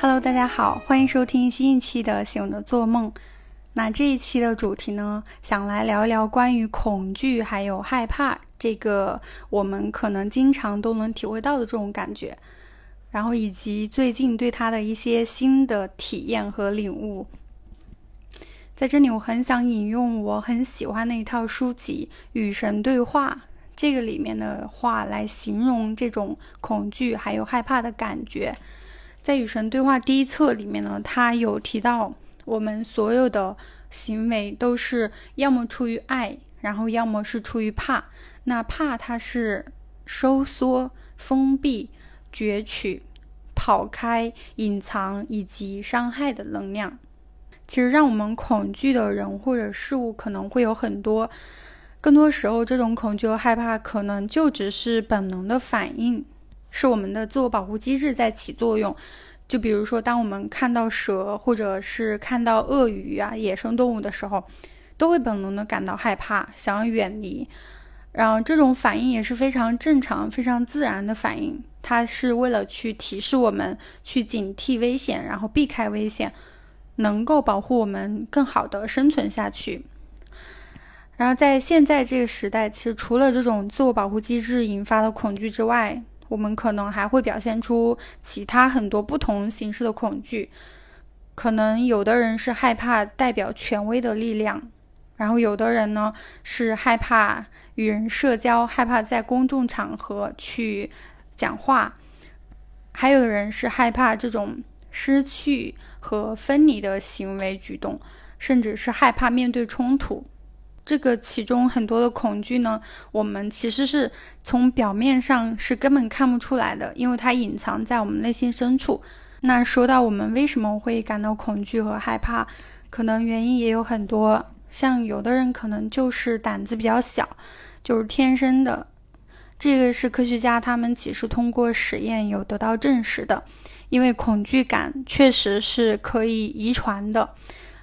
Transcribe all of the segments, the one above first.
Hello，大家好，欢迎收听新一期的《醒着做梦》。那这一期的主题呢，想来聊一聊关于恐惧还有害怕这个我们可能经常都能体会到的这种感觉，然后以及最近对它的一些新的体验和领悟。在这里，我很想引用我很喜欢的一套书籍《与神对话》这个里面的话来形容这种恐惧还有害怕的感觉。在《与神对话》第一册里面呢，他有提到。我们所有的行为都是要么出于爱，然后要么是出于怕。那怕它是收缩、封闭、攫取、跑开、隐藏以及伤害的能量。其实让我们恐惧的人或者事物可能会有很多，更多时候这种恐惧和害怕可能就只是本能的反应，是我们的自我保护机制在起作用。就比如说，当我们看到蛇，或者是看到鳄鱼啊、野生动物的时候，都会本能的感到害怕，想要远离。然后这种反应也是非常正常、非常自然的反应，它是为了去提示我们去警惕危险，然后避开危险，能够保护我们更好的生存下去。然后在现在这个时代，其实除了这种自我保护机制引发的恐惧之外，我们可能还会表现出其他很多不同形式的恐惧，可能有的人是害怕代表权威的力量，然后有的人呢是害怕与人社交，害怕在公众场合去讲话，还有的人是害怕这种失去和分离的行为举动，甚至是害怕面对冲突。这个其中很多的恐惧呢，我们其实是从表面上是根本看不出来的，因为它隐藏在我们内心深处。那说到我们为什么会感到恐惧和害怕，可能原因也有很多。像有的人可能就是胆子比较小，就是天生的。这个是科学家他们其实通过实验有得到证实的，因为恐惧感确实是可以遗传的。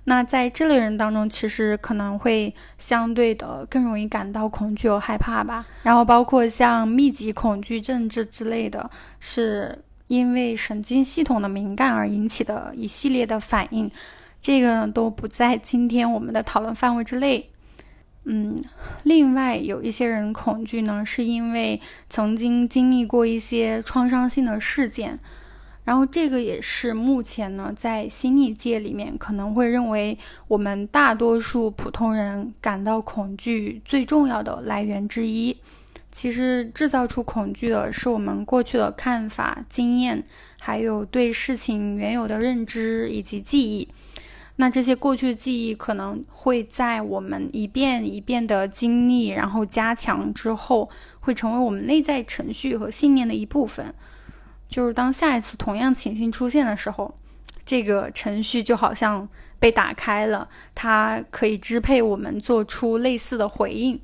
那在这类人当中，其实可能会相对的更容易感到恐惧和害怕吧。然后包括像密集恐惧症这之类的，是因为神经系统的敏感而引起的一系列的反应，这个呢都不在今天我们的讨论范围之内。嗯，另外有一些人恐惧呢，是因为曾经经历过一些创伤性的事件。然后这个也是目前呢，在心理界里面可能会认为我们大多数普通人感到恐惧最重要的来源之一。其实制造出恐惧的是我们过去的看法、经验，还有对事情原有的认知以及记忆。那这些过去的记忆可能会在我们一遍一遍的经历，然后加强之后，会成为我们内在程序和信念的一部分。就是当下一次同样情形出现的时候，这个程序就好像被打开了，它可以支配我们做出类似的回应。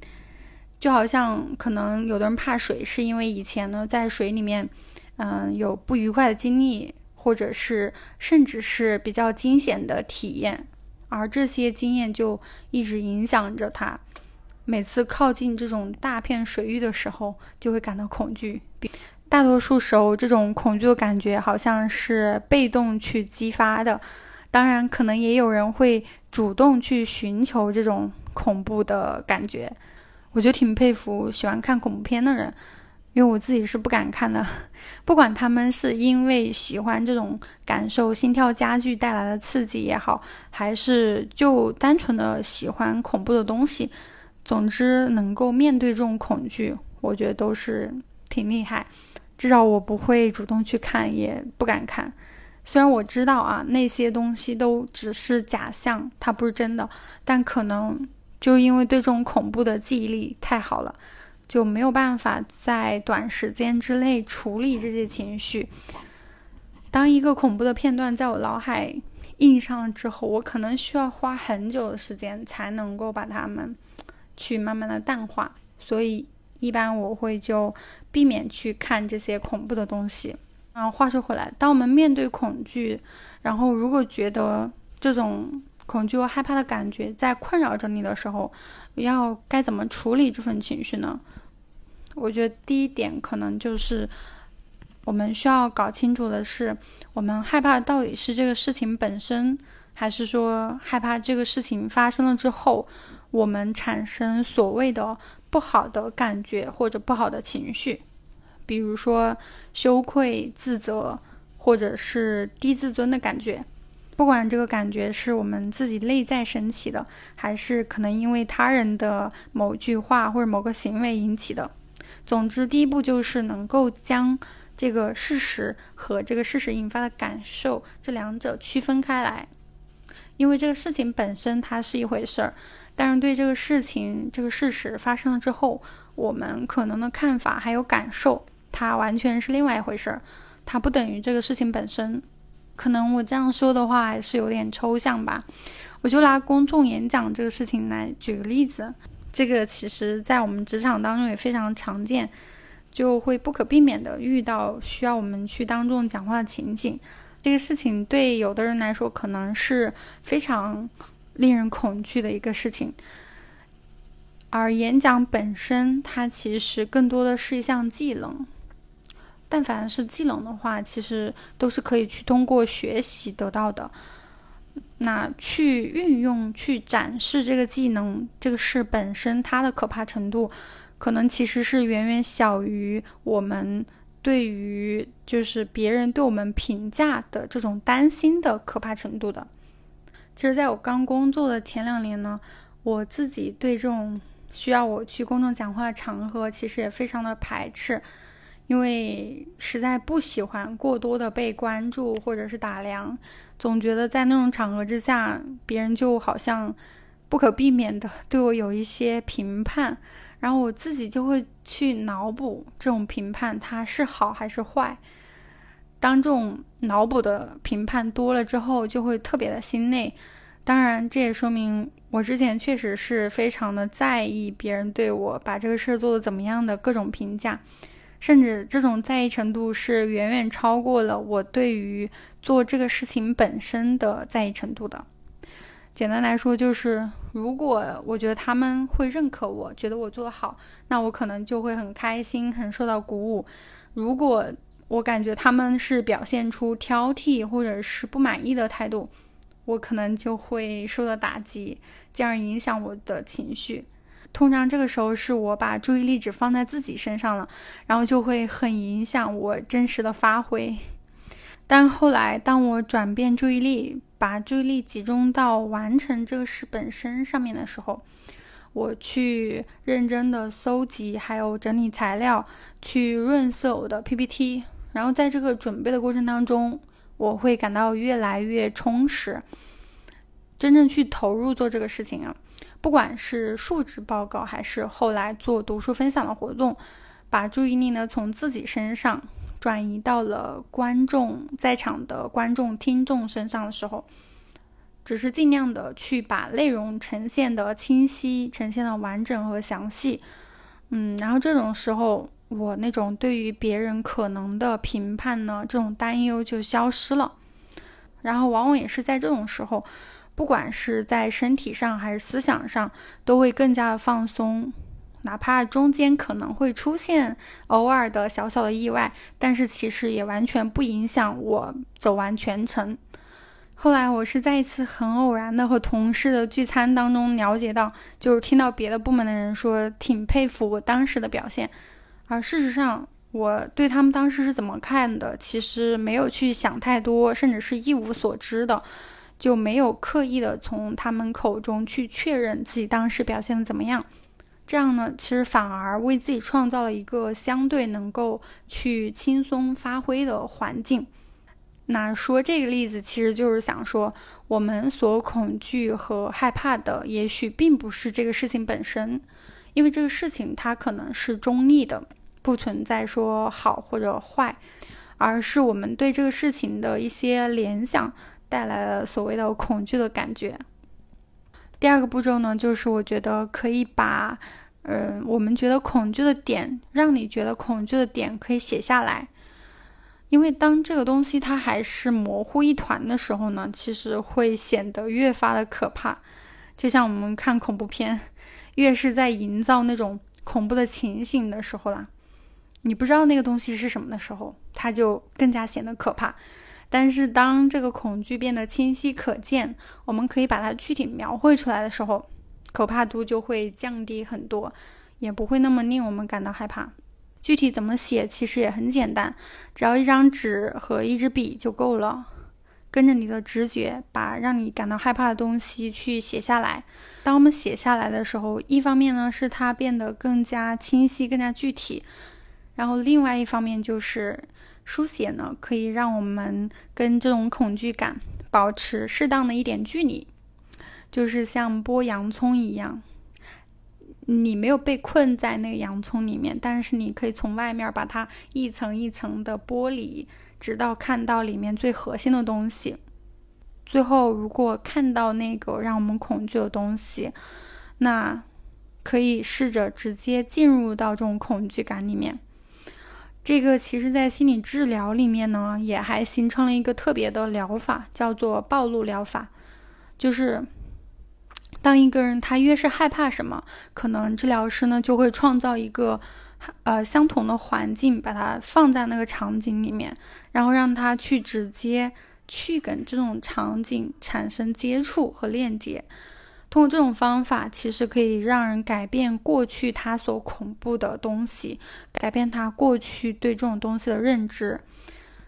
就好像可能有的人怕水，是因为以前呢在水里面，嗯，有不愉快的经历，或者是甚至是比较惊险的体验，而这些经验就一直影响着他。每次靠近这种大片水域的时候，就会感到恐惧。大多数时候，这种恐惧的感觉好像是被动去激发的。当然，可能也有人会主动去寻求这种恐怖的感觉。我就挺佩服喜欢看恐怖片的人，因为我自己是不敢看的。不管他们是因为喜欢这种感受心跳加剧带来的刺激也好，还是就单纯的喜欢恐怖的东西，总之能够面对这种恐惧，我觉得都是挺厉害。至少我不会主动去看，也不敢看。虽然我知道啊，那些东西都只是假象，它不是真的。但可能就因为对这种恐怖的记忆力太好了，就没有办法在短时间之内处理这些情绪。当一个恐怖的片段在我脑海印上了之后，我可能需要花很久的时间才能够把它们去慢慢的淡化。所以。一般我会就避免去看这些恐怖的东西。啊，话说回来，当我们面对恐惧，然后如果觉得这种恐惧和害怕的感觉在困扰着你的时候，要该怎么处理这份情绪呢？我觉得第一点可能就是我们需要搞清楚的是，我们害怕到底是这个事情本身，还是说害怕这个事情发生了之后，我们产生所谓的不好的感觉或者不好的情绪，比如说羞愧、自责，或者是低自尊的感觉。不管这个感觉是我们自己内在升起的，还是可能因为他人的某句话或者某个行为引起的。总之，第一步就是能够将这个事实和这个事实引发的感受这两者区分开来。因为这个事情本身它是一回事儿，但是对这个事情这个事实发生了之后，我们可能的看法还有感受，它完全是另外一回事儿，它不等于这个事情本身。可能我这样说的话还是有点抽象吧，我就拿公众演讲这个事情来举个例子。这个其实在我们职场当中也非常常见，就会不可避免的遇到需要我们去当众讲话的情景。这个事情对有的人来说可能是非常令人恐惧的一个事情，而演讲本身它其实更多的是一项技能。但凡是技能的话，其实都是可以去通过学习得到的。那去运用、去展示这个技能，这个事本身它的可怕程度，可能其实是远远小于我们对于就是别人对我们评价的这种担心的可怕程度的。其实，在我刚工作的前两年呢，我自己对这种需要我去公众讲话的场合，其实也非常的排斥。因为实在不喜欢过多的被关注或者是打量，总觉得在那种场合之下，别人就好像不可避免的对我有一些评判，然后我自己就会去脑补这种评判它是好还是坏。当这种脑补的评判多了之后，就会特别的心累。当然，这也说明我之前确实是非常的在意别人对我把这个事儿做的怎么样的各种评价。甚至这种在意程度是远远超过了我对于做这个事情本身的在意程度的。简单来说，就是如果我觉得他们会认可我，觉得我做得好，那我可能就会很开心，很受到鼓舞。如果我感觉他们是表现出挑剔或者是不满意的态度，我可能就会受到打击，进而影响我的情绪。通常这个时候是我把注意力只放在自己身上了，然后就会很影响我真实的发挥。但后来，当我转变注意力，把注意力集中到完成这个事本身上面的时候，我去认真的搜集，还有整理材料，去润色我的 PPT。然后在这个准备的过程当中，我会感到越来越充实。真正去投入做这个事情啊。不管是述职报告，还是后来做读书分享的活动，把注意力呢从自己身上转移到了观众在场的观众听众身上的时候，只是尽量的去把内容呈现的清晰，呈现的完整和详细。嗯，然后这种时候，我那种对于别人可能的评判呢，这种担忧就消失了。然后往往也是在这种时候。不管是在身体上还是思想上，都会更加的放松，哪怕中间可能会出现偶尔的小小的意外，但是其实也完全不影响我走完全程。后来我是在一次很偶然的和同事的聚餐当中了解到，就是听到别的部门的人说挺佩服我当时的表现，而事实上我对他们当时是怎么看的，其实没有去想太多，甚至是一无所知的。就没有刻意的从他们口中去确认自己当时表现的怎么样，这样呢，其实反而为自己创造了一个相对能够去轻松发挥的环境。那说这个例子，其实就是想说，我们所恐惧和害怕的，也许并不是这个事情本身，因为这个事情它可能是中立的，不存在说好或者坏，而是我们对这个事情的一些联想。带来了所谓的恐惧的感觉。第二个步骤呢，就是我觉得可以把，嗯，我们觉得恐惧的点，让你觉得恐惧的点，可以写下来。因为当这个东西它还是模糊一团的时候呢，其实会显得越发的可怕。就像我们看恐怖片，越是在营造那种恐怖的情形的时候啦，你不知道那个东西是什么的时候，它就更加显得可怕。但是当这个恐惧变得清晰可见，我们可以把它具体描绘出来的时候，可怕度就会降低很多，也不会那么令我们感到害怕。具体怎么写其实也很简单，只要一张纸和一支笔就够了。跟着你的直觉，把让你感到害怕的东西去写下来。当我们写下来的时候，一方面呢是它变得更加清晰、更加具体，然后另外一方面就是。书写呢，可以让我们跟这种恐惧感保持适当的一点距离，就是像剥洋葱一样，你没有被困在那个洋葱里面，但是你可以从外面把它一层一层的剥离，直到看到里面最核心的东西。最后，如果看到那个让我们恐惧的东西，那可以试着直接进入到这种恐惧感里面。这个其实，在心理治疗里面呢，也还形成了一个特别的疗法，叫做暴露疗法。就是当一个人他越是害怕什么，可能治疗师呢就会创造一个呃相同的环境，把它放在那个场景里面，然后让他去直接去跟这种场景产生接触和链接。通过这种方法，其实可以让人改变过去他所恐怖的东西，改变他过去对这种东西的认知。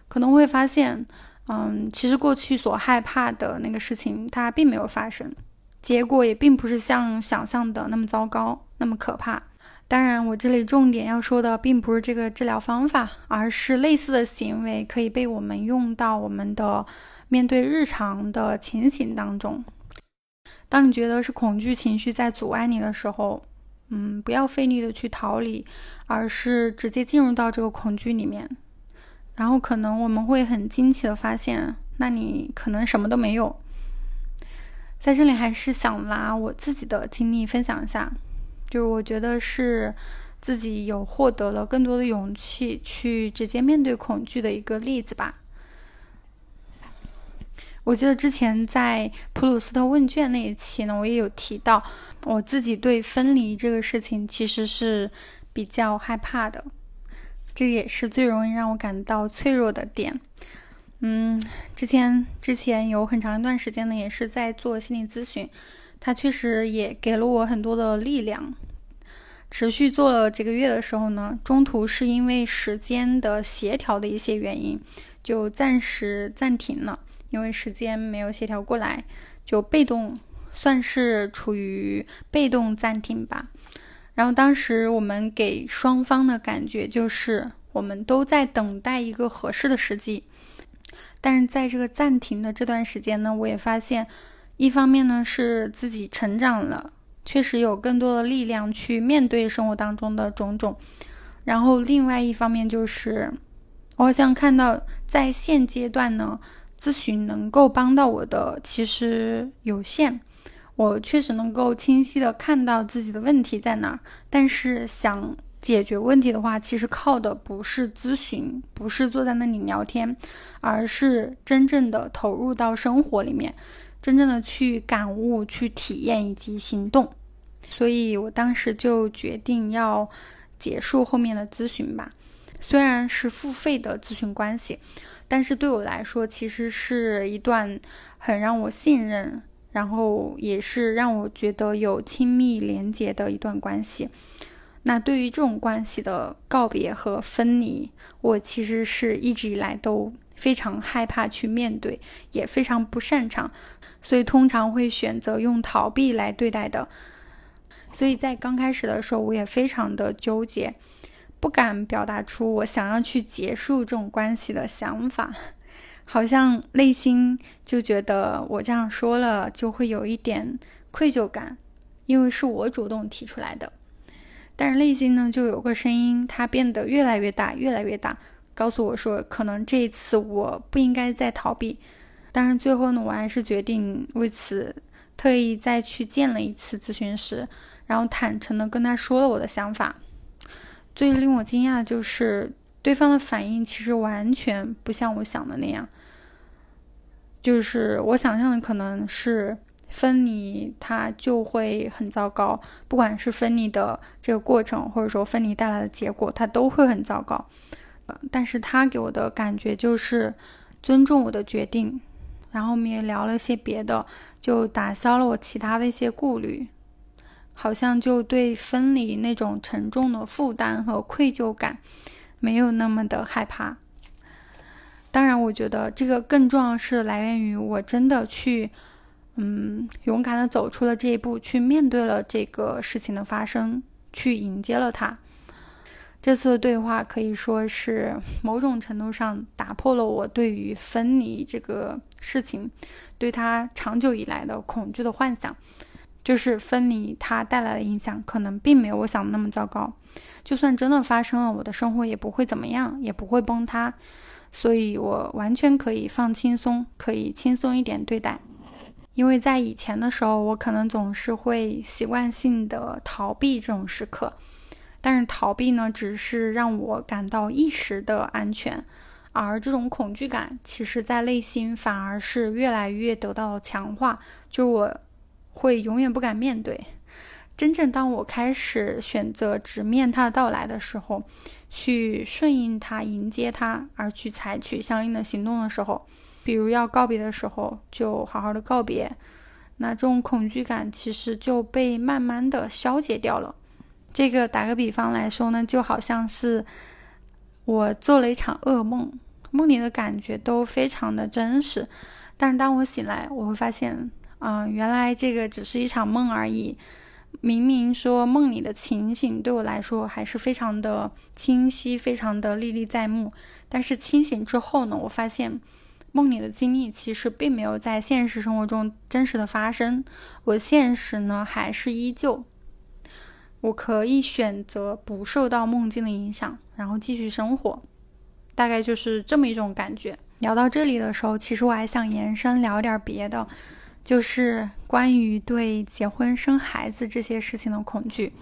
可能会发现，嗯，其实过去所害怕的那个事情，它并没有发生，结果也并不是像想象的那么糟糕，那么可怕。当然，我这里重点要说的，并不是这个治疗方法，而是类似的行为可以被我们用到我们的面对日常的情形当中。当你觉得是恐惧情绪在阻碍你的时候，嗯，不要费力的去逃离，而是直接进入到这个恐惧里面。然后可能我们会很惊奇的发现，那你可能什么都没有。在这里还是想拿我自己的经历分享一下，就是我觉得是自己有获得了更多的勇气去直接面对恐惧的一个例子吧。我记得之前在普鲁斯特问卷那一期呢，我也有提到，我自己对分离这个事情其实是比较害怕的，这也是最容易让我感到脆弱的点。嗯，之前之前有很长一段时间呢，也是在做心理咨询，它确实也给了我很多的力量。持续做了几个月的时候呢，中途是因为时间的协调的一些原因，就暂时暂停了。因为时间没有协调过来，就被动算是处于被动暂停吧。然后当时我们给双方的感觉就是，我们都在等待一个合适的时机。但是在这个暂停的这段时间呢，我也发现，一方面呢是自己成长了，确实有更多的力量去面对生活当中的种种。然后另外一方面就是，我想看到在现阶段呢。咨询能够帮到我的其实有限，我确实能够清晰的看到自己的问题在哪儿，但是想解决问题的话，其实靠的不是咨询，不是坐在那里聊天，而是真正的投入到生活里面，真正的去感悟、去体验以及行动。所以我当时就决定要结束后面的咨询吧，虽然是付费的咨询关系。但是对我来说，其实是一段很让我信任，然后也是让我觉得有亲密连接的一段关系。那对于这种关系的告别和分离，我其实是一直以来都非常害怕去面对，也非常不擅长，所以通常会选择用逃避来对待的。所以在刚开始的时候，我也非常的纠结。不敢表达出我想要去结束这种关系的想法，好像内心就觉得我这样说了就会有一点愧疚感，因为是我主动提出来的。但是内心呢，就有个声音，它变得越来越大，越来越大，告诉我说，可能这一次我不应该再逃避。但是最后呢，我还是决定为此特意再去见了一次咨询师，然后坦诚的跟他说了我的想法。最令我惊讶的就是，对方的反应其实完全不像我想的那样。就是我想象的可能是分离它就会很糟糕，不管是分离的这个过程，或者说分离带来的结果，它都会很糟糕。但是他给我的感觉就是尊重我的决定，然后我们也聊了些别的，就打消了我其他的一些顾虑，好像就对分离那种沉重的负担和愧疚感没有那么的害怕。当然，我觉得这个更重要是来源于我真的去。嗯，勇敢的走出了这一步，去面对了这个事情的发生，去迎接了它。这次的对话可以说是某种程度上打破了我对于分离这个事情，对它长久以来的恐惧的幻想。就是分离它带来的影响，可能并没有我想的那么糟糕。就算真的发生了，我的生活也不会怎么样，也不会崩塌。所以我完全可以放轻松，可以轻松一点对待。因为在以前的时候，我可能总是会习惯性的逃避这种时刻，但是逃避呢，只是让我感到一时的安全，而这种恐惧感，其实在内心反而是越来越得到了强化，就我会永远不敢面对。真正当我开始选择直面它的到来的时候，去顺应它、迎接它，而去采取相应的行动的时候。比如要告别的时候，就好好的告别，那这种恐惧感其实就被慢慢的消解掉了。这个打个比方来说呢，就好像是我做了一场噩梦，梦里的感觉都非常的真实，但是当我醒来，我会发现，啊，原来这个只是一场梦而已。明明说梦里的情形对我来说还是非常的清晰，非常的历历在目，但是清醒之后呢，我发现。梦里的经历其实并没有在现实生活中真实的发生，我现实呢还是依旧，我可以选择不受到梦境的影响，然后继续生活，大概就是这么一种感觉。聊到这里的时候，其实我还想延伸聊点别的，就是关于对结婚生孩子这些事情的恐惧，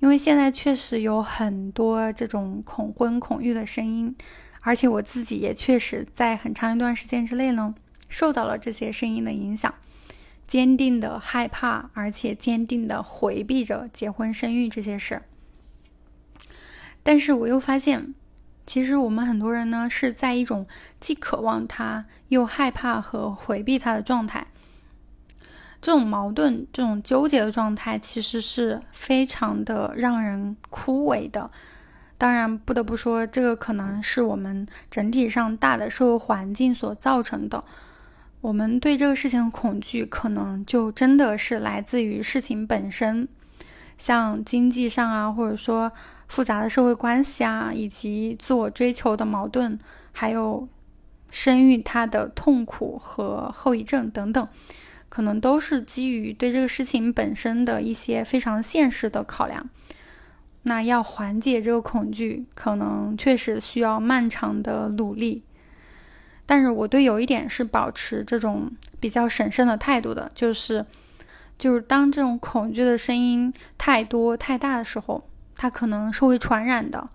因为现在确实有很多这种恐婚恐育的声音。而且我自己也确实在很长一段时间之内呢，受到了这些声音的影响，坚定的害怕，而且坚定的回避着结婚生育这些事。但是我又发现，其实我们很多人呢是在一种既渴望它又害怕和回避它的状态，这种矛盾、这种纠结的状态，其实是非常的让人枯萎的。当然，不得不说，这个可能是我们整体上大的社会环境所造成的。我们对这个事情的恐惧，可能就真的是来自于事情本身，像经济上啊，或者说复杂的社会关系啊，以及自我追求的矛盾，还有生育它的痛苦和后遗症等等，可能都是基于对这个事情本身的一些非常现实的考量。那要缓解这个恐惧，可能确实需要漫长的努力。但是我对有一点是保持这种比较审慎的态度的，就是，就是当这种恐惧的声音太多太大的时候，它可能是会传染的，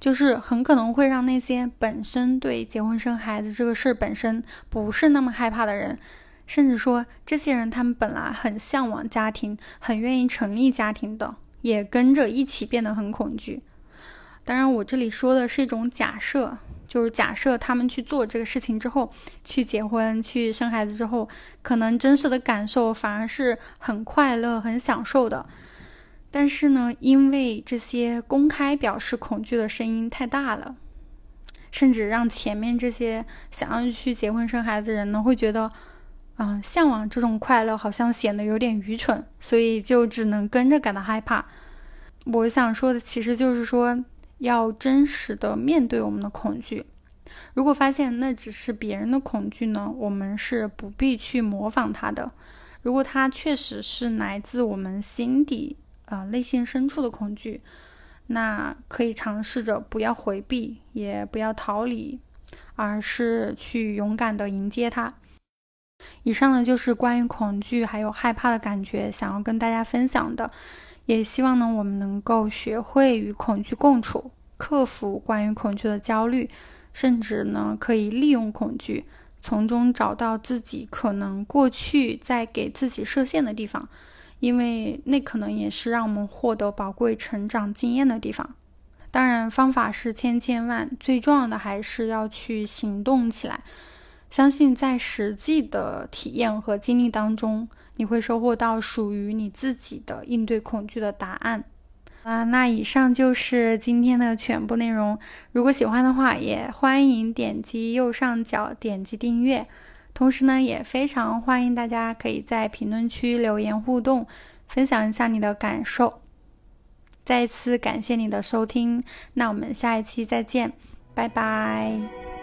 就是很可能会让那些本身对结婚生孩子这个事本身不是那么害怕的人，甚至说这些人他们本来很向往家庭，很愿意成立家庭的。也跟着一起变得很恐惧。当然，我这里说的是一种假设，就是假设他们去做这个事情之后，去结婚、去生孩子之后，可能真实的感受反而是很快乐、很享受的。但是呢，因为这些公开表示恐惧的声音太大了，甚至让前面这些想要去结婚生孩子的人呢，会觉得。嗯，向往这种快乐好像显得有点愚蠢，所以就只能跟着感到害怕。我想说的其实就是说，要真实的面对我们的恐惧。如果发现那只是别人的恐惧呢，我们是不必去模仿他的。如果它确实是来自我们心底啊内心深处的恐惧，那可以尝试着不要回避，也不要逃离，而是去勇敢的迎接它。以上呢就是关于恐惧还有害怕的感觉，想要跟大家分享的，也希望呢我们能够学会与恐惧共处，克服关于恐惧的焦虑，甚至呢可以利用恐惧，从中找到自己可能过去在给自己设限的地方，因为那可能也是让我们获得宝贵成长经验的地方。当然，方法是千千万，最重要的还是要去行动起来。相信在实际的体验和经历当中，你会收获到属于你自己的应对恐惧的答案。啊，那以上就是今天的全部内容。如果喜欢的话，也欢迎点击右上角点击订阅。同时呢，也非常欢迎大家可以在评论区留言互动，分享一下你的感受。再次感谢你的收听，那我们下一期再见，拜拜。